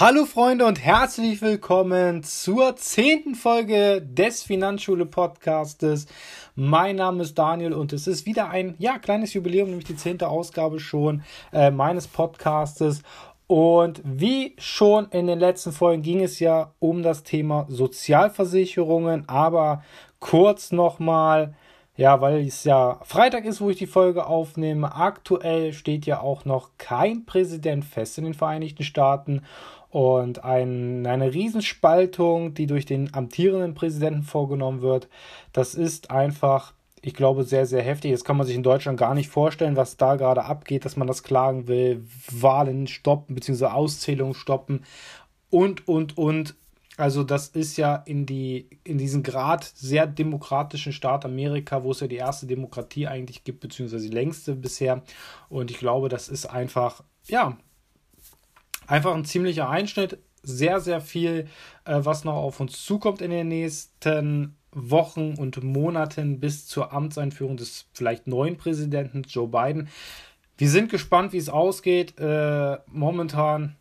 Hallo Freunde und herzlich willkommen zur zehnten Folge des Finanzschule Podcastes. Mein Name ist Daniel und es ist wieder ein ja kleines Jubiläum, nämlich die zehnte Ausgabe schon äh, meines Podcastes. Und wie schon in den letzten Folgen ging es ja um das Thema Sozialversicherungen, aber kurz nochmal ja, weil es ja Freitag ist, wo ich die Folge aufnehme. Aktuell steht ja auch noch kein Präsident fest in den Vereinigten Staaten und ein, eine Riesenspaltung, die durch den amtierenden Präsidenten vorgenommen wird. Das ist einfach, ich glaube, sehr, sehr heftig. Das kann man sich in Deutschland gar nicht vorstellen, was da gerade abgeht, dass man das klagen will, Wahlen stoppen bzw. Auszählungen stoppen und, und, und. Also das ist ja in, die, in diesen Grad sehr demokratischen Staat Amerika, wo es ja die erste Demokratie eigentlich gibt, beziehungsweise die längste bisher. Und ich glaube, das ist einfach, ja, einfach ein ziemlicher Einschnitt. Sehr, sehr viel, äh, was noch auf uns zukommt in den nächsten Wochen und Monaten bis zur Amtseinführung des vielleicht neuen Präsidenten Joe Biden. Wir sind gespannt, wie es ausgeht. Äh, momentan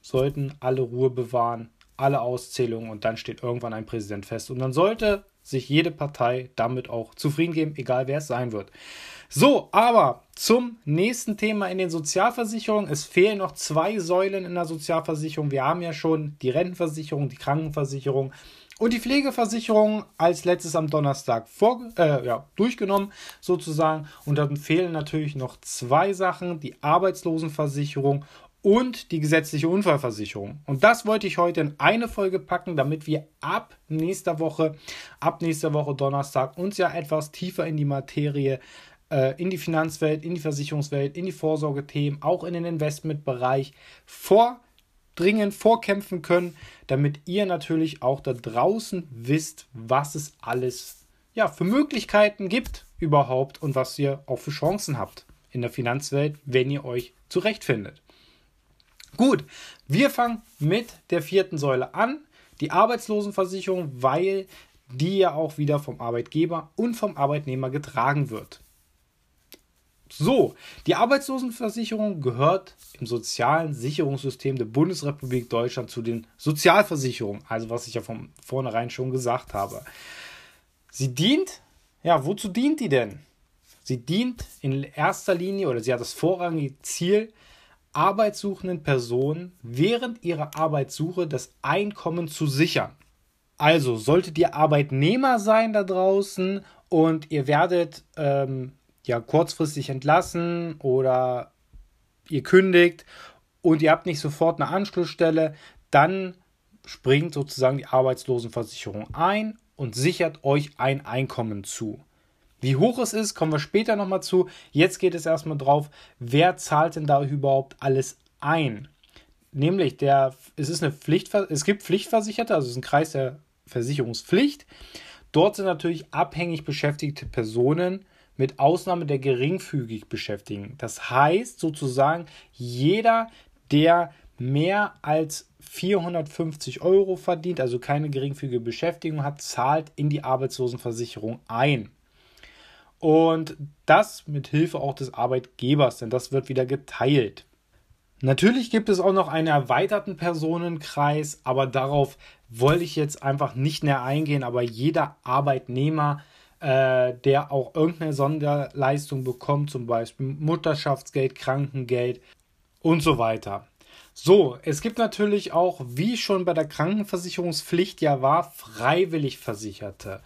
sollten alle Ruhe bewahren, alle Auszählungen und dann steht irgendwann ein Präsident fest. Und dann sollte sich jede Partei damit auch zufrieden geben, egal wer es sein wird. So, aber zum nächsten Thema in den Sozialversicherungen. Es fehlen noch zwei Säulen in der Sozialversicherung. Wir haben ja schon die Rentenversicherung, die Krankenversicherung und die Pflegeversicherung als letztes am Donnerstag vor, äh, ja, durchgenommen sozusagen. Und dann fehlen natürlich noch zwei Sachen, die Arbeitslosenversicherung und die gesetzliche Unfallversicherung. Und das wollte ich heute in eine Folge packen, damit wir ab nächster Woche, ab nächster Woche Donnerstag uns ja etwas tiefer in die Materie, in die Finanzwelt, in die Versicherungswelt, in die Vorsorgethemen, auch in den Investmentbereich vordringen, vorkämpfen können, damit ihr natürlich auch da draußen wisst, was es alles ja, für Möglichkeiten gibt überhaupt und was ihr auch für Chancen habt in der Finanzwelt, wenn ihr euch zurechtfindet. Gut, wir fangen mit der vierten Säule an, die Arbeitslosenversicherung, weil die ja auch wieder vom Arbeitgeber und vom Arbeitnehmer getragen wird. So, die Arbeitslosenversicherung gehört im sozialen Sicherungssystem der Bundesrepublik Deutschland zu den Sozialversicherungen, also was ich ja von vornherein schon gesagt habe. Sie dient, ja, wozu dient die denn? Sie dient in erster Linie oder sie hat das vorrangige Ziel, arbeitssuchenden Personen während ihrer Arbeitssuche das Einkommen zu sichern. Also solltet ihr Arbeitnehmer sein da draußen und ihr werdet ähm, ja kurzfristig entlassen oder ihr kündigt und ihr habt nicht sofort eine Anschlussstelle, dann springt sozusagen die Arbeitslosenversicherung ein und sichert euch ein Einkommen zu. Wie hoch es ist, kommen wir später nochmal zu. Jetzt geht es erstmal drauf, wer zahlt denn da überhaupt alles ein? Nämlich, der, es, ist eine Pflicht, es gibt Pflichtversicherte, also es ist ein Kreis der Versicherungspflicht. Dort sind natürlich abhängig beschäftigte Personen mit Ausnahme der geringfügig Beschäftigten. Das heißt sozusagen, jeder, der mehr als 450 Euro verdient, also keine geringfügige Beschäftigung hat, zahlt in die Arbeitslosenversicherung ein. Und das mit Hilfe auch des Arbeitgebers, denn das wird wieder geteilt. Natürlich gibt es auch noch einen erweiterten Personenkreis, aber darauf wollte ich jetzt einfach nicht näher eingehen. Aber jeder Arbeitnehmer, äh, der auch irgendeine Sonderleistung bekommt, zum Beispiel Mutterschaftsgeld, Krankengeld und so weiter. So, es gibt natürlich auch, wie schon bei der Krankenversicherungspflicht ja war, freiwillig Versicherte.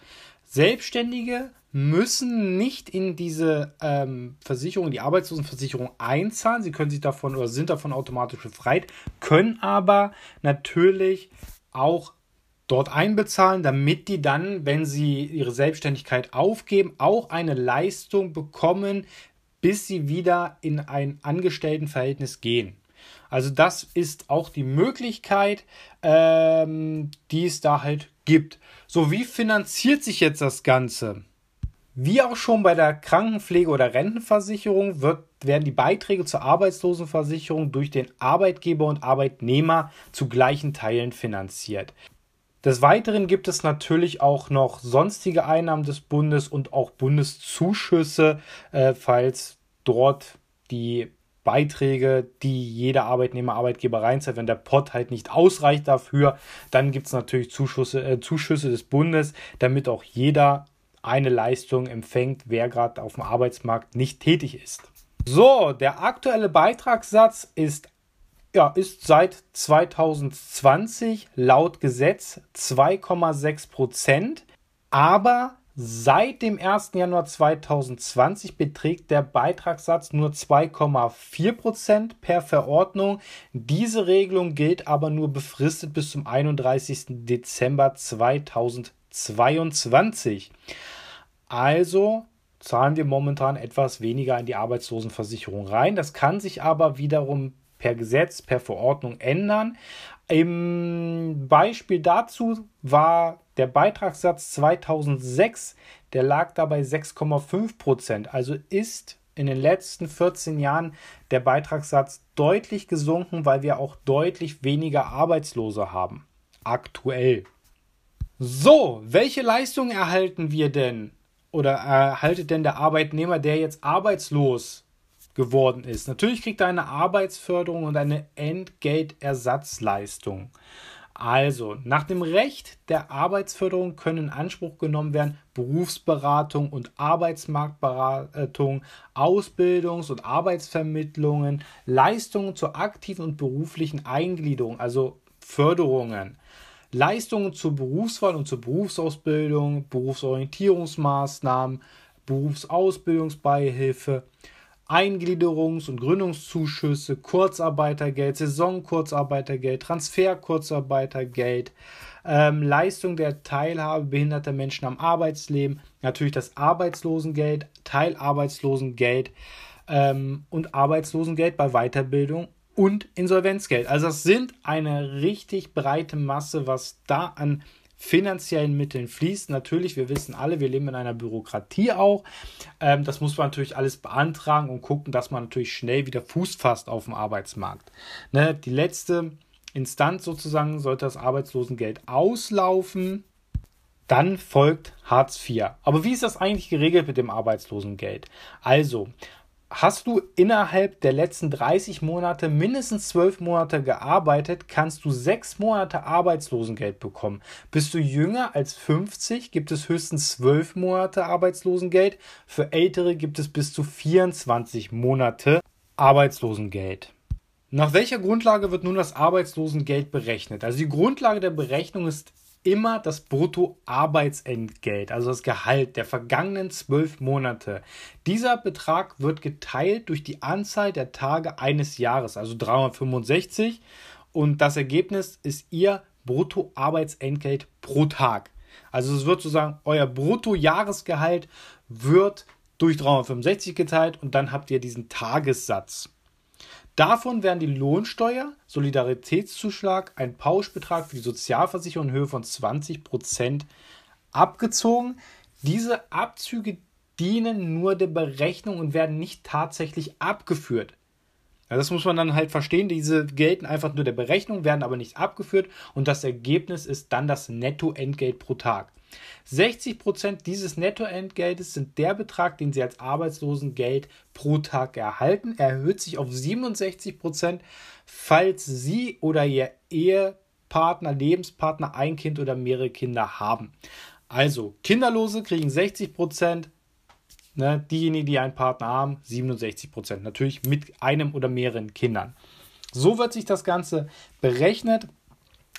Selbstständige müssen nicht in diese ähm, Versicherung, die Arbeitslosenversicherung einzahlen. Sie können sich davon oder sind davon automatisch befreit, können aber natürlich auch dort einbezahlen, damit die dann, wenn sie ihre Selbstständigkeit aufgeben, auch eine Leistung bekommen, bis sie wieder in ein Angestelltenverhältnis gehen. Also das ist auch die Möglichkeit, ähm, die es da halt gibt. So, wie finanziert sich jetzt das Ganze? Wie auch schon bei der Krankenpflege oder Rentenversicherung wird, werden die Beiträge zur Arbeitslosenversicherung durch den Arbeitgeber und Arbeitnehmer zu gleichen Teilen finanziert. Des Weiteren gibt es natürlich auch noch sonstige Einnahmen des Bundes und auch Bundeszuschüsse, äh, falls dort die Beiträge, die jeder Arbeitnehmer, Arbeitgeber reinzahlt. Wenn der Pot halt nicht ausreicht dafür, dann gibt es natürlich Zuschüsse, äh, Zuschüsse des Bundes, damit auch jeder eine Leistung empfängt, wer gerade auf dem Arbeitsmarkt nicht tätig ist. So, der aktuelle Beitragssatz ist, ja, ist seit 2020 laut Gesetz 2,6 Prozent, aber Seit dem 1. Januar 2020 beträgt der Beitragssatz nur 2,4% per Verordnung. Diese Regelung gilt aber nur befristet bis zum 31. Dezember 2022. Also zahlen wir momentan etwas weniger in die Arbeitslosenversicherung rein. Das kann sich aber wiederum per Gesetz, per Verordnung ändern. Im Beispiel dazu war der Beitragssatz 2006, der lag dabei 6,5 Prozent. Also ist in den letzten 14 Jahren der Beitragssatz deutlich gesunken, weil wir auch deutlich weniger Arbeitslose haben. Aktuell. So, welche Leistungen erhalten wir denn? Oder erhaltet denn der Arbeitnehmer, der jetzt arbeitslos geworden ist? Natürlich kriegt er eine Arbeitsförderung und eine Entgeltersatzleistung. Also, nach dem Recht der Arbeitsförderung können in Anspruch genommen werden Berufsberatung und Arbeitsmarktberatung, Ausbildungs- und Arbeitsvermittlungen, Leistungen zur aktiven und beruflichen Eingliederung, also Förderungen, Leistungen zur Berufswahl und zur Berufsausbildung, Berufsorientierungsmaßnahmen, Berufsausbildungsbeihilfe, Eingliederungs- und Gründungszuschüsse, Kurzarbeitergeld, Saisonkurzarbeitergeld, Transferkurzarbeitergeld, ähm, Leistung der Teilhabe behinderter Menschen am Arbeitsleben, natürlich das Arbeitslosengeld, Teilarbeitslosengeld ähm, und Arbeitslosengeld bei Weiterbildung und Insolvenzgeld. Also das sind eine richtig breite Masse, was da an finanziellen Mitteln fließt. Natürlich, wir wissen alle, wir leben in einer Bürokratie auch. Ähm, das muss man natürlich alles beantragen und gucken, dass man natürlich schnell wieder Fuß fasst auf dem Arbeitsmarkt. Ne, die letzte Instanz sozusagen sollte das Arbeitslosengeld auslaufen. Dann folgt Hartz IV. Aber wie ist das eigentlich geregelt mit dem Arbeitslosengeld? Also, Hast du innerhalb der letzten 30 Monate mindestens 12 Monate gearbeitet, kannst du 6 Monate Arbeitslosengeld bekommen. Bist du jünger als 50, gibt es höchstens 12 Monate Arbeitslosengeld. Für Ältere gibt es bis zu 24 Monate Arbeitslosengeld. Nach welcher Grundlage wird nun das Arbeitslosengeld berechnet? Also die Grundlage der Berechnung ist immer das Bruttoarbeitsentgelt, also das Gehalt der vergangenen zwölf Monate. Dieser Betrag wird geteilt durch die Anzahl der Tage eines Jahres, also 365. Und das Ergebnis ist Ihr Bruttoarbeitsentgelt pro Tag. Also es wird sozusagen, euer Bruttojahresgehalt wird durch 365 geteilt und dann habt ihr diesen Tagessatz. Davon werden die Lohnsteuer, Solidaritätszuschlag, ein Pauschbetrag für die Sozialversicherung in Höhe von 20 Prozent abgezogen. Diese Abzüge dienen nur der Berechnung und werden nicht tatsächlich abgeführt. Ja, das muss man dann halt verstehen. Diese gelten einfach nur der Berechnung, werden aber nicht abgeführt und das Ergebnis ist dann das Nettoentgelt pro Tag. 60 Prozent dieses Nettoentgeltes sind der Betrag, den Sie als Arbeitslosengeld pro Tag erhalten. Er erhöht sich auf 67 Prozent, falls Sie oder Ihr Ehepartner, Lebenspartner ein Kind oder mehrere Kinder haben. Also, Kinderlose kriegen 60 Prozent, Ne, diejenigen, die einen Partner haben, 67 Prozent. Natürlich mit einem oder mehreren Kindern. So wird sich das Ganze berechnet.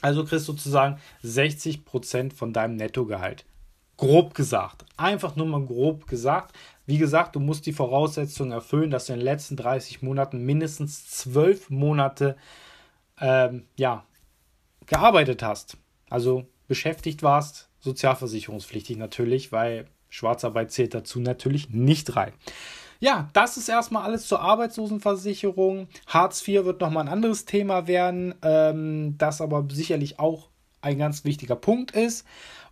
Also kriegst du sozusagen 60 Prozent von deinem Nettogehalt. Grob gesagt. Einfach nur mal grob gesagt. Wie gesagt, du musst die Voraussetzungen erfüllen, dass du in den letzten 30 Monaten mindestens 12 Monate ähm, ja, gearbeitet hast. Also beschäftigt warst, sozialversicherungspflichtig natürlich, weil Schwarzarbeit zählt dazu natürlich nicht rein. Ja, das ist erstmal alles zur Arbeitslosenversicherung. Hartz IV wird nochmal ein anderes Thema werden, ähm, das aber sicherlich auch ein ganz wichtiger Punkt ist.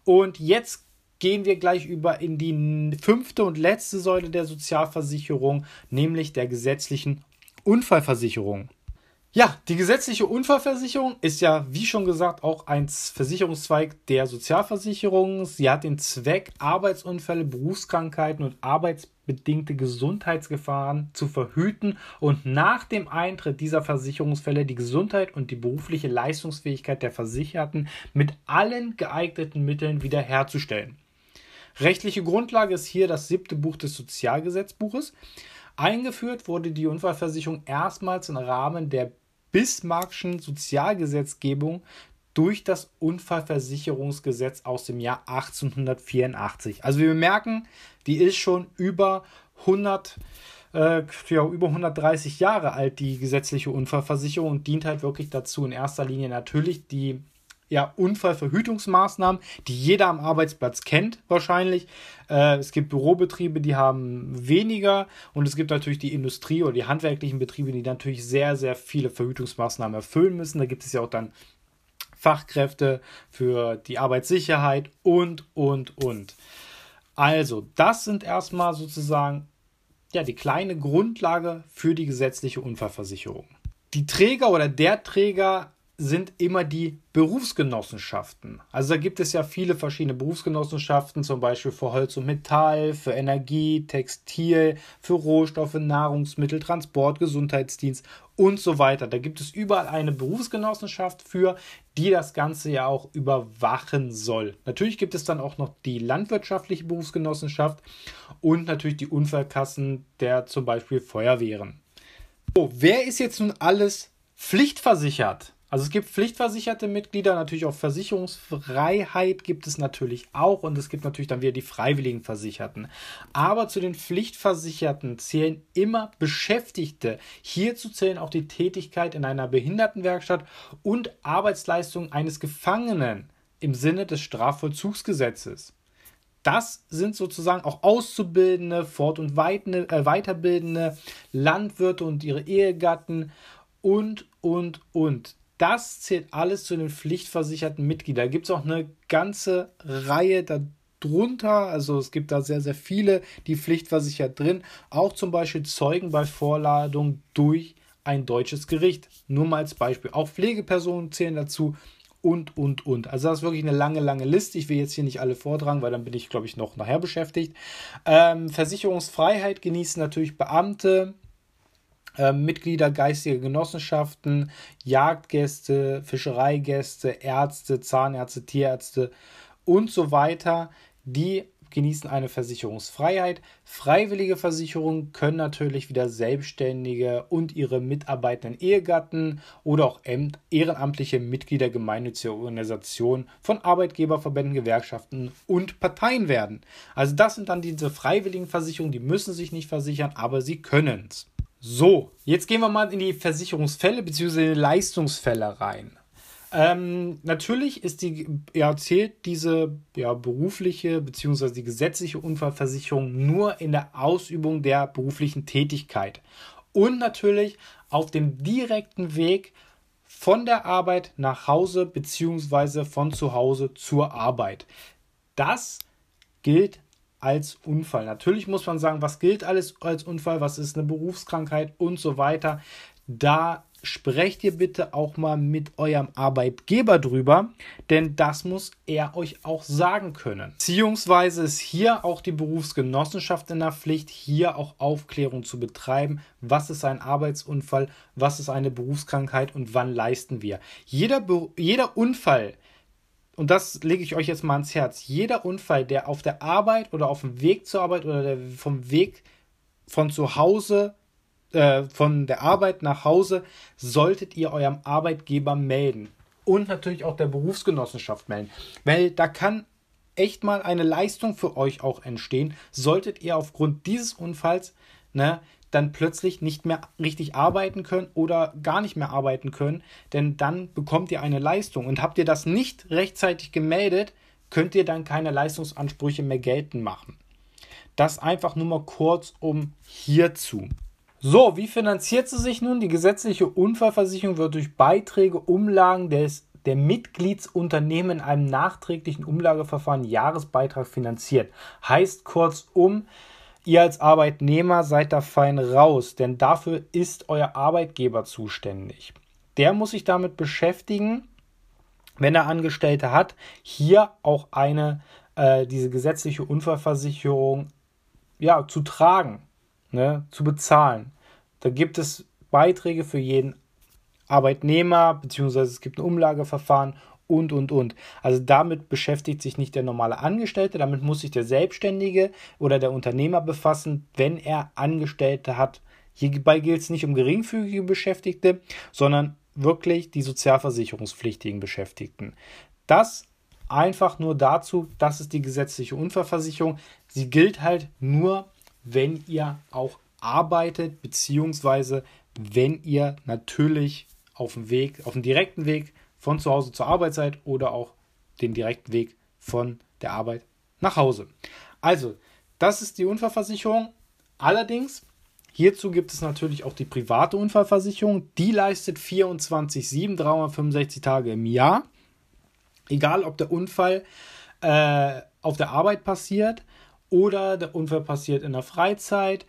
Und jetzt gehen wir gleich über in die fünfte und letzte Säule der Sozialversicherung, nämlich der gesetzlichen Unfallversicherung. Ja, die gesetzliche Unfallversicherung ist ja, wie schon gesagt, auch ein Versicherungszweig der Sozialversicherung. Sie hat den Zweck, Arbeitsunfälle, Berufskrankheiten und arbeitsbedingte Gesundheitsgefahren zu verhüten und nach dem Eintritt dieser Versicherungsfälle die Gesundheit und die berufliche Leistungsfähigkeit der Versicherten mit allen geeigneten Mitteln wiederherzustellen. Rechtliche Grundlage ist hier das siebte Buch des Sozialgesetzbuches. Eingeführt wurde die Unfallversicherung erstmals im Rahmen der Bismarckschen Sozialgesetzgebung durch das Unfallversicherungsgesetz aus dem Jahr 1884. Also wir merken, die ist schon über 100 äh, ja, über 130 Jahre alt, die gesetzliche Unfallversicherung, und dient halt wirklich dazu, in erster Linie natürlich die ja, Unfallverhütungsmaßnahmen, die jeder am Arbeitsplatz kennt, wahrscheinlich. Äh, es gibt Bürobetriebe, die haben weniger und es gibt natürlich die Industrie oder die handwerklichen Betriebe, die natürlich sehr, sehr viele Verhütungsmaßnahmen erfüllen müssen. Da gibt es ja auch dann Fachkräfte für die Arbeitssicherheit und, und, und. Also, das sind erstmal sozusagen ja, die kleine Grundlage für die gesetzliche Unfallversicherung. Die Träger oder der Träger sind immer die Berufsgenossenschaften. Also da gibt es ja viele verschiedene Berufsgenossenschaften, zum Beispiel für Holz und Metall, für Energie, Textil, für Rohstoffe, Nahrungsmittel, Transport, Gesundheitsdienst und so weiter. Da gibt es überall eine Berufsgenossenschaft für, die das Ganze ja auch überwachen soll. Natürlich gibt es dann auch noch die landwirtschaftliche Berufsgenossenschaft und natürlich die Unfallkassen der zum Beispiel Feuerwehren. So, wer ist jetzt nun alles pflichtversichert? Also es gibt pflichtversicherte Mitglieder, natürlich auch Versicherungsfreiheit gibt es natürlich auch und es gibt natürlich dann wieder die freiwilligen Versicherten. Aber zu den Pflichtversicherten zählen immer Beschäftigte. Hierzu zählen auch die Tätigkeit in einer Behindertenwerkstatt und Arbeitsleistungen eines Gefangenen im Sinne des Strafvollzugsgesetzes. Das sind sozusagen auch Auszubildende, Fort- und äh, Weiterbildende, Landwirte und ihre Ehegatten und, und, und das zählt alles zu den pflichtversicherten Mitgliedern. Da gibt es auch eine ganze Reihe darunter. Also es gibt da sehr, sehr viele, die pflichtversichert drin. Auch zum Beispiel Zeugen bei Vorladung durch ein deutsches Gericht. Nur mal als Beispiel. Auch Pflegepersonen zählen dazu und, und, und. Also das ist wirklich eine lange, lange Liste. Ich will jetzt hier nicht alle vortragen, weil dann bin ich, glaube ich, noch nachher beschäftigt. Ähm, Versicherungsfreiheit genießen natürlich Beamte, äh, Mitglieder geistiger Genossenschaften, Jagdgäste, Fischereigäste, Ärzte, Zahnärzte, Tierärzte und so weiter, die genießen eine Versicherungsfreiheit. Freiwillige Versicherungen können natürlich wieder Selbstständige und ihre mitarbeitenden Ehegatten oder auch ehrenamtliche Mitglieder gemeinnütziger Organisationen von Arbeitgeberverbänden, Gewerkschaften und Parteien werden. Also das sind dann diese freiwilligen Versicherungen, die müssen sich nicht versichern, aber sie können es. So, jetzt gehen wir mal in die Versicherungsfälle bzw. Leistungsfälle rein. Ähm, natürlich ist die, ja, zählt diese ja, berufliche bzw. die gesetzliche Unfallversicherung nur in der Ausübung der beruflichen Tätigkeit und natürlich auf dem direkten Weg von der Arbeit nach Hause bzw. von zu Hause zur Arbeit. Das gilt als Unfall. Natürlich muss man sagen, was gilt alles als Unfall, was ist eine Berufskrankheit und so weiter. Da sprecht ihr bitte auch mal mit eurem Arbeitgeber drüber, denn das muss er euch auch sagen können. Beziehungsweise ist hier auch die Berufsgenossenschaft in der Pflicht, hier auch Aufklärung zu betreiben. Was ist ein Arbeitsunfall? Was ist eine Berufskrankheit und wann leisten wir? Jeder, Be jeder Unfall, und das lege ich euch jetzt mal ans Herz, jeder Unfall, der auf der Arbeit oder auf dem Weg zur Arbeit oder der, vom Weg von zu Hause, äh, von der Arbeit nach Hause, solltet ihr eurem Arbeitgeber melden. Und natürlich auch der Berufsgenossenschaft melden. Weil da kann echt mal eine Leistung für euch auch entstehen, solltet ihr aufgrund dieses Unfalls ne, dann plötzlich nicht mehr richtig arbeiten können oder gar nicht mehr arbeiten können, denn dann bekommt ihr eine Leistung. Und habt ihr das nicht rechtzeitig gemeldet, könnt ihr dann keine Leistungsansprüche mehr geltend machen. Das einfach nur mal kurz um hierzu. So, wie finanziert sie sich nun? Die gesetzliche Unfallversicherung wird durch Beiträge, Umlagen des der Mitgliedsunternehmen in einem nachträglichen Umlageverfahren Jahresbeitrag finanziert. Heißt kurzum, Ihr als Arbeitnehmer seid da fein raus, denn dafür ist euer Arbeitgeber zuständig. der muss sich damit beschäftigen, wenn er Angestellte hat, hier auch eine, äh, diese gesetzliche Unfallversicherung ja, zu tragen, ne, zu bezahlen. Da gibt es Beiträge für jeden Arbeitnehmer, beziehungsweise es gibt ein Umlageverfahren und, und, und. Also damit beschäftigt sich nicht der normale Angestellte, damit muss sich der Selbstständige oder der Unternehmer befassen, wenn er Angestellte hat. Hierbei gilt es nicht um geringfügige Beschäftigte, sondern wirklich die sozialversicherungspflichtigen Beschäftigten. Das einfach nur dazu, das ist die gesetzliche Unfallversicherung. Sie gilt halt nur, wenn ihr auch arbeitet, beziehungsweise wenn ihr natürlich auf dem Weg, auf dem direkten Weg von zu Hause zur Arbeit seid oder auch den direkten Weg von der Arbeit nach Hause. Also, das ist die Unfallversicherung. Allerdings Hierzu gibt es natürlich auch die private Unfallversicherung. Die leistet 24,7, 365 Tage im Jahr. Egal, ob der Unfall äh, auf der Arbeit passiert oder der Unfall passiert in der Freizeit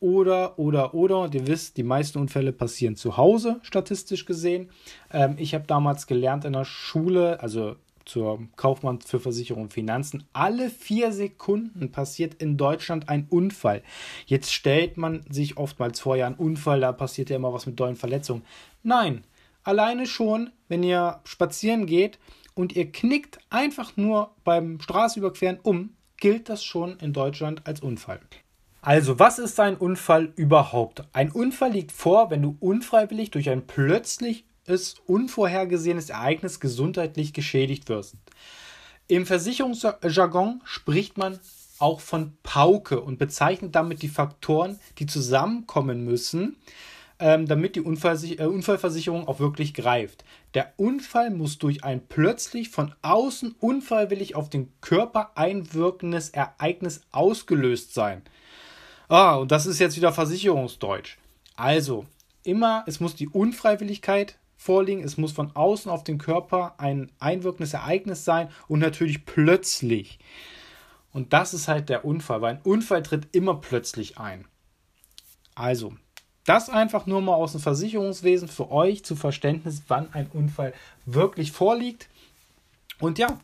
oder, oder, oder. Und ihr wisst, die meisten Unfälle passieren zu Hause, statistisch gesehen. Ähm, ich habe damals gelernt in der Schule, also zur Kaufmann für Versicherung und Finanzen. Alle vier Sekunden passiert in Deutschland ein Unfall. Jetzt stellt man sich oftmals vor, ja, ein Unfall, da passiert ja immer was mit dollen Verletzungen. Nein, alleine schon, wenn ihr spazieren geht und ihr knickt einfach nur beim Straßenüberqueren um, gilt das schon in Deutschland als Unfall. Also, was ist ein Unfall überhaupt? Ein Unfall liegt vor, wenn du unfreiwillig durch ein plötzlich es unvorhergesehenes Ereignis gesundheitlich geschädigt wirst. Im Versicherungsjargon spricht man auch von Pauke und bezeichnet damit die Faktoren, die zusammenkommen müssen, ähm, damit die äh, Unfallversicherung auch wirklich greift. Der Unfall muss durch ein plötzlich von außen unfreiwillig auf den Körper einwirkendes Ereignis ausgelöst sein. Ah, und das ist jetzt wieder Versicherungsdeutsch. Also, immer, es muss die Unfreiwilligkeit vorliegen. Es muss von außen auf den Körper ein einwirkendes Ereignis sein und natürlich plötzlich. Und das ist halt der Unfall, weil ein Unfall tritt immer plötzlich ein. Also, das einfach nur mal aus dem Versicherungswesen für euch zu Verständnis, wann ein Unfall wirklich vorliegt. Und ja,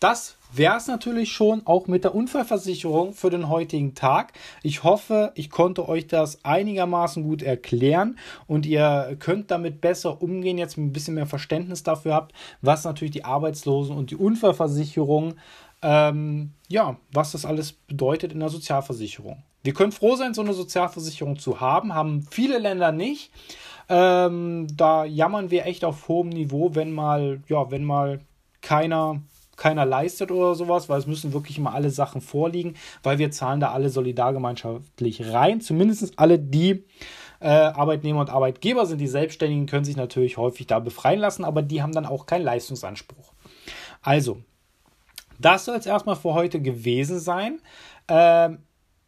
das wäre es natürlich schon auch mit der Unfallversicherung für den heutigen Tag. Ich hoffe, ich konnte euch das einigermaßen gut erklären und ihr könnt damit besser umgehen, jetzt ein bisschen mehr Verständnis dafür habt, was natürlich die Arbeitslosen und die Unfallversicherung, ähm, ja, was das alles bedeutet in der Sozialversicherung. Wir können froh sein, so eine Sozialversicherung zu haben, haben viele Länder nicht. Ähm, da jammern wir echt auf hohem Niveau, wenn mal, ja, wenn mal keiner keiner leistet oder sowas, weil es müssen wirklich immer alle Sachen vorliegen, weil wir zahlen da alle solidargemeinschaftlich rein. Zumindest alle, die äh, Arbeitnehmer und Arbeitgeber sind. Die Selbstständigen können sich natürlich häufig da befreien lassen, aber die haben dann auch keinen Leistungsanspruch. Also, das soll es erstmal für heute gewesen sein. Äh,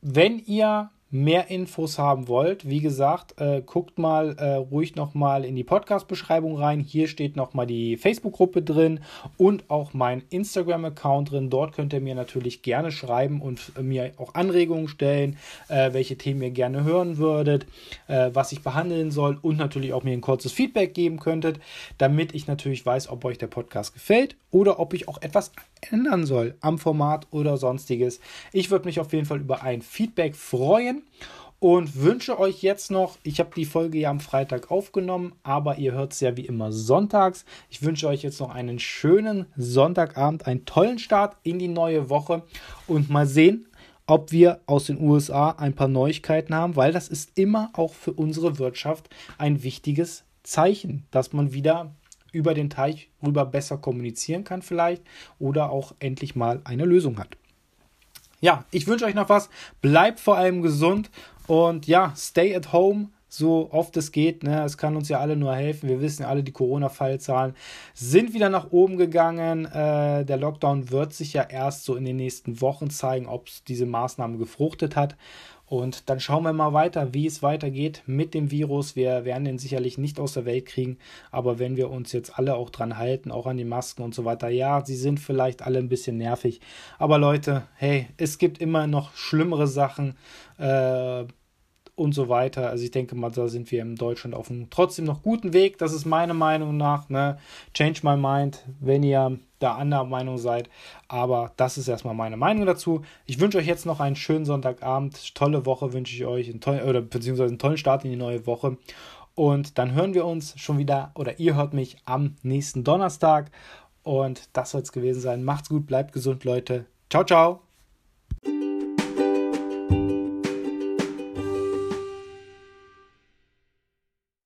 wenn ihr mehr Infos haben wollt, wie gesagt, äh, guckt mal äh, ruhig nochmal in die Podcast-Beschreibung rein. Hier steht nochmal die Facebook-Gruppe drin und auch mein Instagram-Account drin. Dort könnt ihr mir natürlich gerne schreiben und äh, mir auch Anregungen stellen, äh, welche Themen ihr gerne hören würdet, äh, was ich behandeln soll und natürlich auch mir ein kurzes Feedback geben könntet, damit ich natürlich weiß, ob euch der Podcast gefällt oder ob ich auch etwas ändern soll am Format oder sonstiges. Ich würde mich auf jeden Fall über ein Feedback freuen und wünsche euch jetzt noch, ich habe die Folge ja am Freitag aufgenommen, aber ihr hört es ja wie immer sonntags. Ich wünsche euch jetzt noch einen schönen Sonntagabend, einen tollen Start in die neue Woche und mal sehen, ob wir aus den USA ein paar Neuigkeiten haben, weil das ist immer auch für unsere Wirtschaft ein wichtiges Zeichen, dass man wieder über den Teich rüber besser kommunizieren kann vielleicht oder auch endlich mal eine Lösung hat. Ja, ich wünsche euch noch was. Bleibt vor allem gesund und ja, stay at home so oft es geht. Ne? Es kann uns ja alle nur helfen. Wir wissen ja alle, die Corona-Fallzahlen sind wieder nach oben gegangen. Äh, der Lockdown wird sich ja erst so in den nächsten Wochen zeigen, ob diese Maßnahme gefruchtet hat. Und dann schauen wir mal weiter, wie es weitergeht mit dem Virus. Wir werden den sicherlich nicht aus der Welt kriegen, aber wenn wir uns jetzt alle auch dran halten, auch an die Masken und so weiter, ja, sie sind vielleicht alle ein bisschen nervig, aber Leute, hey, es gibt immer noch schlimmere Sachen. Äh, und so weiter. Also ich denke mal, da sind wir in Deutschland auf einem trotzdem noch guten Weg. Das ist meine Meinung nach. Ne? Change my mind, wenn ihr da anderer Meinung seid. Aber das ist erstmal meine Meinung dazu. Ich wünsche euch jetzt noch einen schönen Sonntagabend. Tolle Woche wünsche ich euch. Einen tollen, oder beziehungsweise einen tollen Start in die neue Woche. Und dann hören wir uns schon wieder, oder ihr hört mich am nächsten Donnerstag. Und das soll es gewesen sein. Macht's gut, bleibt gesund, Leute. Ciao, ciao.